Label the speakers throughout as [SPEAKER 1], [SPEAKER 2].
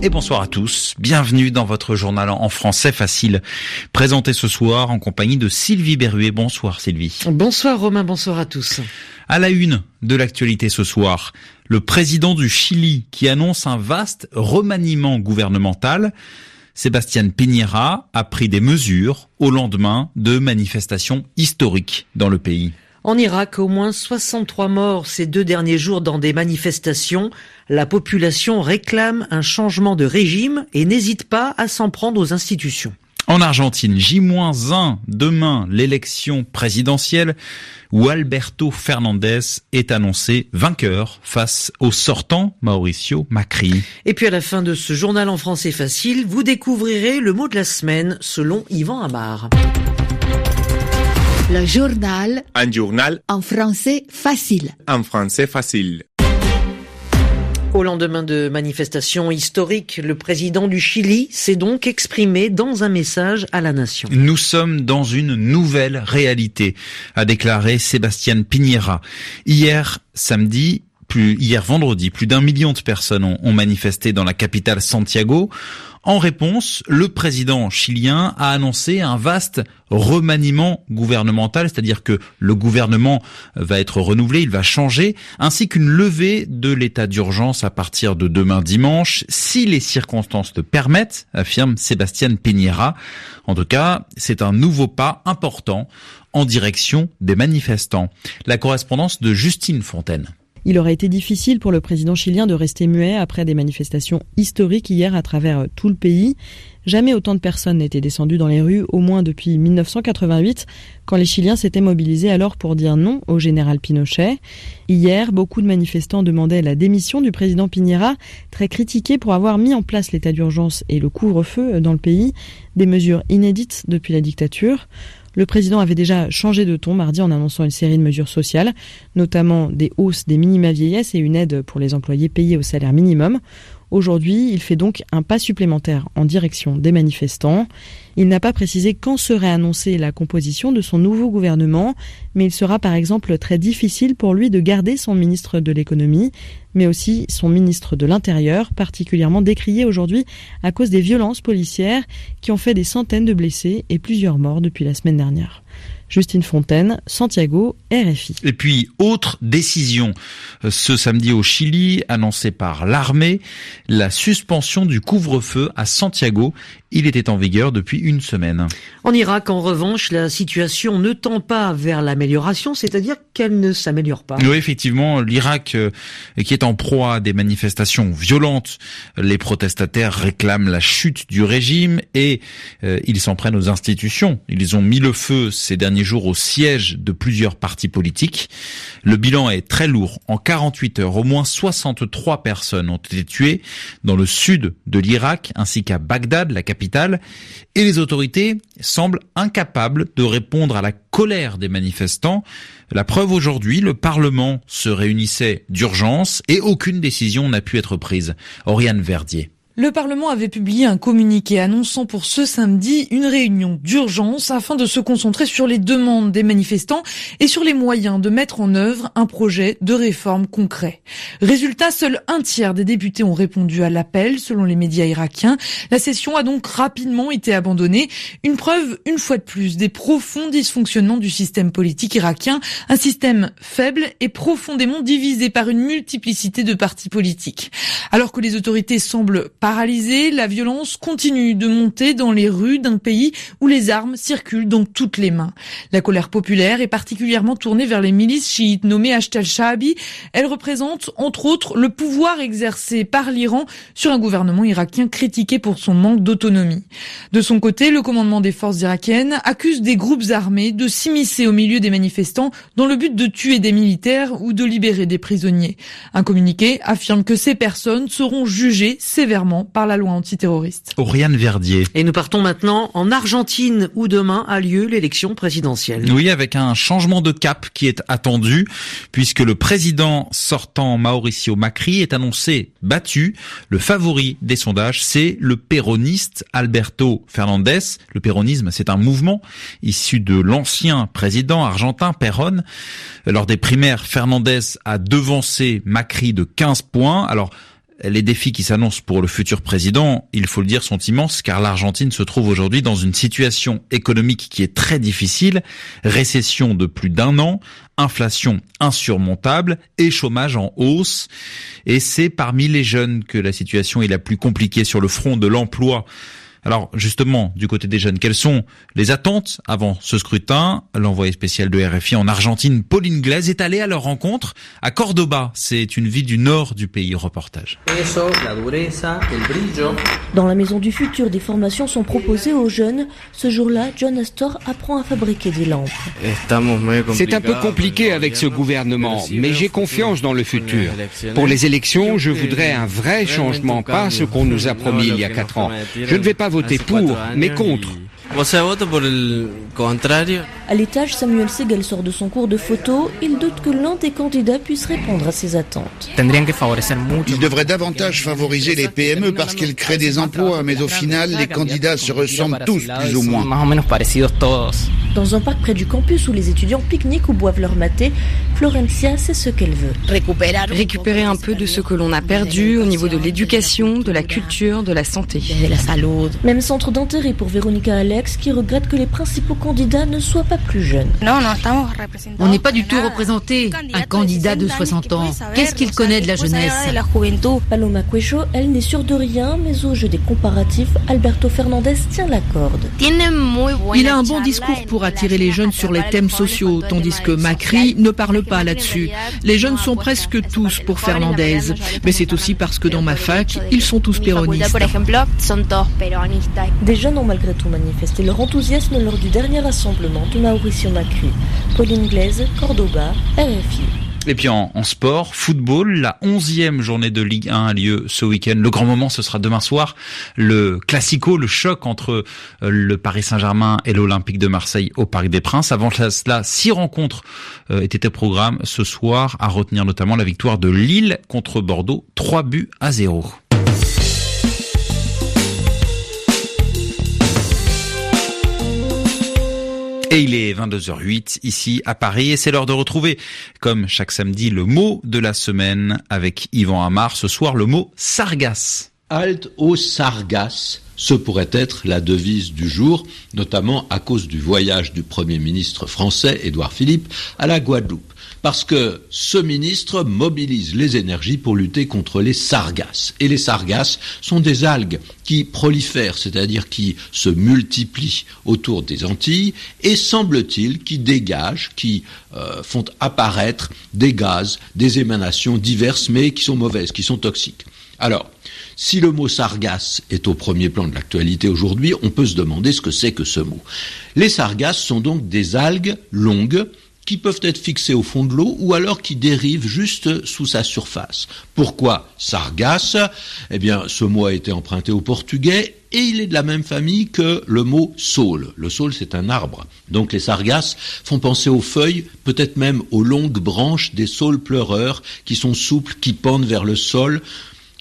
[SPEAKER 1] Et bonsoir à tous. Bienvenue dans votre journal en français facile. Présenté ce soir en compagnie de Sylvie Berruet. Bonsoir Sylvie.
[SPEAKER 2] Bonsoir Romain, bonsoir à tous.
[SPEAKER 1] À la une de l'actualité ce soir, le président du Chili qui annonce un vaste remaniement gouvernemental. Sébastien Piñera a pris des mesures au lendemain de manifestations historiques dans le pays.
[SPEAKER 2] En Irak, au moins 63 morts ces deux derniers jours dans des manifestations. La population réclame un changement de régime et n'hésite pas à s'en prendre aux institutions.
[SPEAKER 1] En Argentine, J-1 demain, l'élection présidentielle où Alberto Fernandez est annoncé vainqueur face au sortant Mauricio Macri.
[SPEAKER 2] Et puis à la fin de ce journal en français facile, vous découvrirez le mot de la semaine selon Yvan Amar.
[SPEAKER 3] Le journal.
[SPEAKER 4] Un journal.
[SPEAKER 3] En français facile.
[SPEAKER 4] En français facile.
[SPEAKER 2] Au lendemain de manifestations historiques, le président du Chili s'est donc exprimé dans un message à la nation.
[SPEAKER 1] Nous sommes dans une nouvelle réalité, a déclaré Sébastien Piñera. Hier, samedi, plus, hier vendredi, plus d'un million de personnes ont, ont manifesté dans la capitale Santiago. En réponse, le président chilien a annoncé un vaste remaniement gouvernemental, c'est-à-dire que le gouvernement va être renouvelé, il va changer, ainsi qu'une levée de l'état d'urgence à partir de demain dimanche, si les circonstances le permettent, affirme Sébastien Piñera. En tout cas, c'est un nouveau pas important en direction des manifestants. La correspondance de Justine Fontaine.
[SPEAKER 5] Il aurait été difficile pour le président chilien de rester muet après des manifestations historiques hier à travers euh, tout le pays. Jamais autant de personnes n'étaient descendues dans les rues, au moins depuis 1988, quand les Chiliens s'étaient mobilisés alors pour dire non au général Pinochet. Hier, beaucoup de manifestants demandaient la démission du président Piñera, très critiqué pour avoir mis en place l'état d'urgence et le couvre-feu dans le pays, des mesures inédites depuis la dictature. Le président avait déjà changé de ton mardi en annonçant une série de mesures sociales, notamment des hausses des minima vieillesse et une aide pour les employés payés au salaire minimum. Aujourd'hui, il fait donc un pas supplémentaire en direction des manifestants. Il n'a pas précisé quand serait annoncée la composition de son nouveau gouvernement, mais il sera par exemple très difficile pour lui de garder son ministre de l'économie, mais aussi son ministre de l'Intérieur, particulièrement décrié aujourd'hui à cause des violences policières qui ont fait des centaines de blessés et plusieurs morts depuis la semaine dernière. Justine Fontaine, Santiago, RFI.
[SPEAKER 1] Et puis, autre décision euh, ce samedi au Chili, annoncée par l'armée, la suspension du couvre-feu à Santiago. Il était en vigueur depuis une semaine.
[SPEAKER 2] En Irak, en revanche, la situation ne tend pas vers l'amélioration, c'est-à-dire qu'elle ne s'améliore pas.
[SPEAKER 1] Oui, effectivement, l'Irak euh, qui est en proie à des manifestations violentes, les protestataires réclament la chute du régime et euh, ils s'en prennent aux institutions. Ils ont mis le feu ces derniers jours au siège de plusieurs partis politiques. Le bilan est très lourd. En 48 heures, au moins 63 personnes ont été tuées dans le sud de l'Irak ainsi qu'à Bagdad, la capitale, et les autorités semblent incapables de répondre à la colère des manifestants. La preuve aujourd'hui, le Parlement se réunissait d'urgence et aucune décision n'a pu être prise. Oriane Verdier.
[SPEAKER 6] Le Parlement avait publié un communiqué annonçant pour ce samedi une réunion d'urgence afin de se concentrer sur les demandes des manifestants et sur les moyens de mettre en œuvre un projet de réforme concret. Résultat, seul un tiers des députés ont répondu à l'appel selon les médias irakiens. La session a donc rapidement été abandonnée. Une preuve, une fois de plus, des profonds dysfonctionnements du système politique irakien, un système faible et profondément divisé par une multiplicité de partis politiques. Alors que les autorités semblent Paralysée, la violence continue de monter dans les rues d'un pays où les armes circulent dans toutes les mains. La colère populaire est particulièrement tournée vers les milices chiites nommées Ashtal al-Shaabi. Elles représentent, entre autres, le pouvoir exercé par l'Iran sur un gouvernement irakien critiqué pour son manque d'autonomie. De son côté, le commandement des forces irakiennes accuse des groupes armés de s'immiscer au milieu des manifestants dans le but de tuer des militaires ou de libérer des prisonniers. Un communiqué affirme que ces personnes seront jugées sévèrement par la loi antiterroriste.
[SPEAKER 1] Oriane Verdier.
[SPEAKER 2] Et nous partons maintenant en Argentine où demain a lieu l'élection présidentielle.
[SPEAKER 1] Oui, avec un changement de cap qui est attendu puisque le président sortant Mauricio Macri est annoncé battu. Le favori des sondages, c'est le péroniste Alberto Fernandez. Le péronisme, c'est un mouvement issu de l'ancien président argentin Perón. Lors des primaires, Fernandez a devancé Macri de 15 points. Alors, les défis qui s'annoncent pour le futur président, il faut le dire, sont immenses car l'Argentine se trouve aujourd'hui dans une situation économique qui est très difficile, récession de plus d'un an, inflation insurmontable et chômage en hausse. Et c'est parmi les jeunes que la situation est la plus compliquée sur le front de l'emploi. Alors justement, du côté des jeunes, quelles sont les attentes avant ce scrutin? L'envoyé spécial de RFI en Argentine, Pauline Glaise, est allée à leur rencontre à Cordoba. C'est une ville du nord du pays. Reportage.
[SPEAKER 4] Dans la maison du futur, des formations sont proposées aux jeunes. Ce jour-là, John Astor apprend à fabriquer des lampes.
[SPEAKER 7] C'est un peu compliqué avec ce gouvernement, mais j'ai confiance dans le futur. Pour les élections, je voudrais un vrai changement, pas ce qu'on nous a promis il y a quatre ans. Je ne vais pas voter pour, mais contre.
[SPEAKER 4] À l'étage, Samuel Segel sort de son cours de photo. Il doute que l'un des candidats puisse répondre à ses attentes.
[SPEAKER 8] Il devrait davantage favoriser les PME parce qu'elles créent des emplois, mais au final, les candidats se ressemblent tous plus ou moins.
[SPEAKER 4] Dans un parc près du campus où les étudiants pique-niquent ou boivent leur maté, Florencia sait ce qu'elle veut.
[SPEAKER 9] Récupérer un peu de ce que l'on a perdu au niveau de l'éducation, de la culture, de la santé.
[SPEAKER 4] Même centre d'intérêt pour Véronica Alex qui regrette que les principaux candidats ne soient pas plus jeunes.
[SPEAKER 3] On n'est pas du tout représenté. Un candidat de 60 ans, qu'est-ce qu'il connaît de la jeunesse
[SPEAKER 4] Paloma Cuecho, elle n'est sûre de rien, mais au jeu des comparatifs, Alberto Fernandez tient la corde.
[SPEAKER 10] Il a un bon discours pour attirer les jeunes sur les thèmes sociaux, tandis que Macri ne parle pas là-dessus. Les jeunes sont presque tous pour Fernandez, mais c'est aussi parce que dans ma fac, ils sont tous péronistes.
[SPEAKER 4] Des jeunes ont malgré tout manifesté leur enthousiasme lors du dernier rassemblement de Mauricio Macri. Pauline Glaise, Cordoba, RFI.
[SPEAKER 1] Et puis en, sport, football, la onzième journée de Ligue 1 a lieu ce week-end. Le grand moment, ce sera demain soir, le classico, le choc entre euh, le Paris Saint-Germain et l'Olympique de Marseille au Parc des Princes. Avant cela, six rencontres euh, étaient au programme ce soir, à retenir notamment la victoire de Lille contre Bordeaux, 3 buts à 0. Et il est 22h08 ici à Paris et c'est l'heure de retrouver, comme chaque samedi, le mot de la semaine avec Yvan Amar. Ce soir, le mot sargasse.
[SPEAKER 11] Halte au sargasse. Ce pourrait être la devise du jour, notamment à cause du voyage du Premier ministre français, Édouard Philippe, à la Guadeloupe parce que ce ministre mobilise les énergies pour lutter contre les sargasses. Et les sargasses sont des algues qui prolifèrent, c'est-à-dire qui se multiplient autour des Antilles, et semble-t-il qui dégagent, qui euh, font apparaître des gaz, des émanations diverses, mais qui sont mauvaises, qui sont toxiques. Alors, si le mot sargasse est au premier plan de l'actualité aujourd'hui, on peut se demander ce que c'est que ce mot. Les sargasses sont donc des algues longues qui peuvent être fixées au fond de l'eau ou alors qui dérivent juste sous sa surface. Pourquoi sargasse? Eh bien, ce mot a été emprunté au portugais et il est de la même famille que le mot saule. Le saule, c'est un arbre. Donc les sargasses font penser aux feuilles, peut-être même aux longues branches des saules pleureurs qui sont souples, qui pendent vers le sol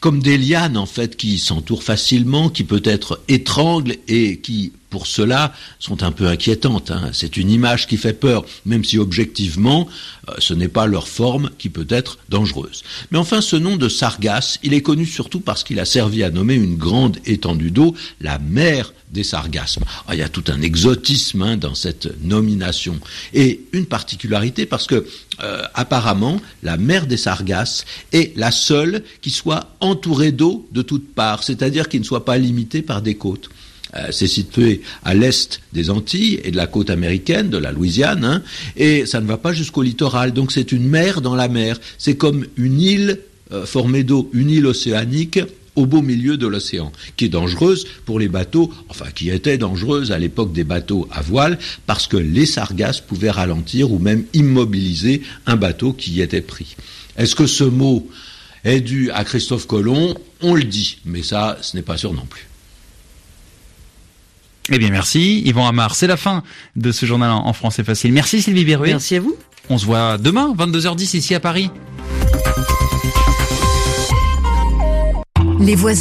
[SPEAKER 11] comme des lianes en fait qui s'entourent facilement, qui peut-être étranglent et qui pour cela sont un peu inquiétantes. Hein. C'est une image qui fait peur, même si objectivement euh, ce n'est pas leur forme qui peut être dangereuse. Mais enfin ce nom de Sargasse, il est connu surtout parce qu'il a servi à nommer une grande étendue d'eau, la mer des sargasmes. Ah, il y a tout un exotisme hein, dans cette nomination et une particularité parce que euh, apparemment la mer des sargasses est la seule qui soit entourée d'eau de toutes parts, c'est-à-dire qui ne soit pas limitée par des côtes. Euh, c'est situé à l'est des Antilles et de la côte américaine, de la Louisiane, hein, et ça ne va pas jusqu'au littoral. Donc c'est une mer dans la mer. C'est comme une île euh, formée d'eau, une île océanique au beau milieu de l'océan, qui est dangereuse pour les bateaux, enfin qui était dangereuse à l'époque des bateaux à voile, parce que les sargasses pouvaient ralentir ou même immobiliser un bateau qui y était pris. Est-ce que ce mot est due à Christophe Colomb, on le dit, mais ça, ce n'est pas sûr non plus.
[SPEAKER 1] Eh bien, merci. Yvan Amar, c'est la fin de ce journal en français facile. Merci Sylvie Berruet.
[SPEAKER 2] Merci à vous.
[SPEAKER 1] On se voit demain, 22h10 ici à Paris.
[SPEAKER 12] Les voisins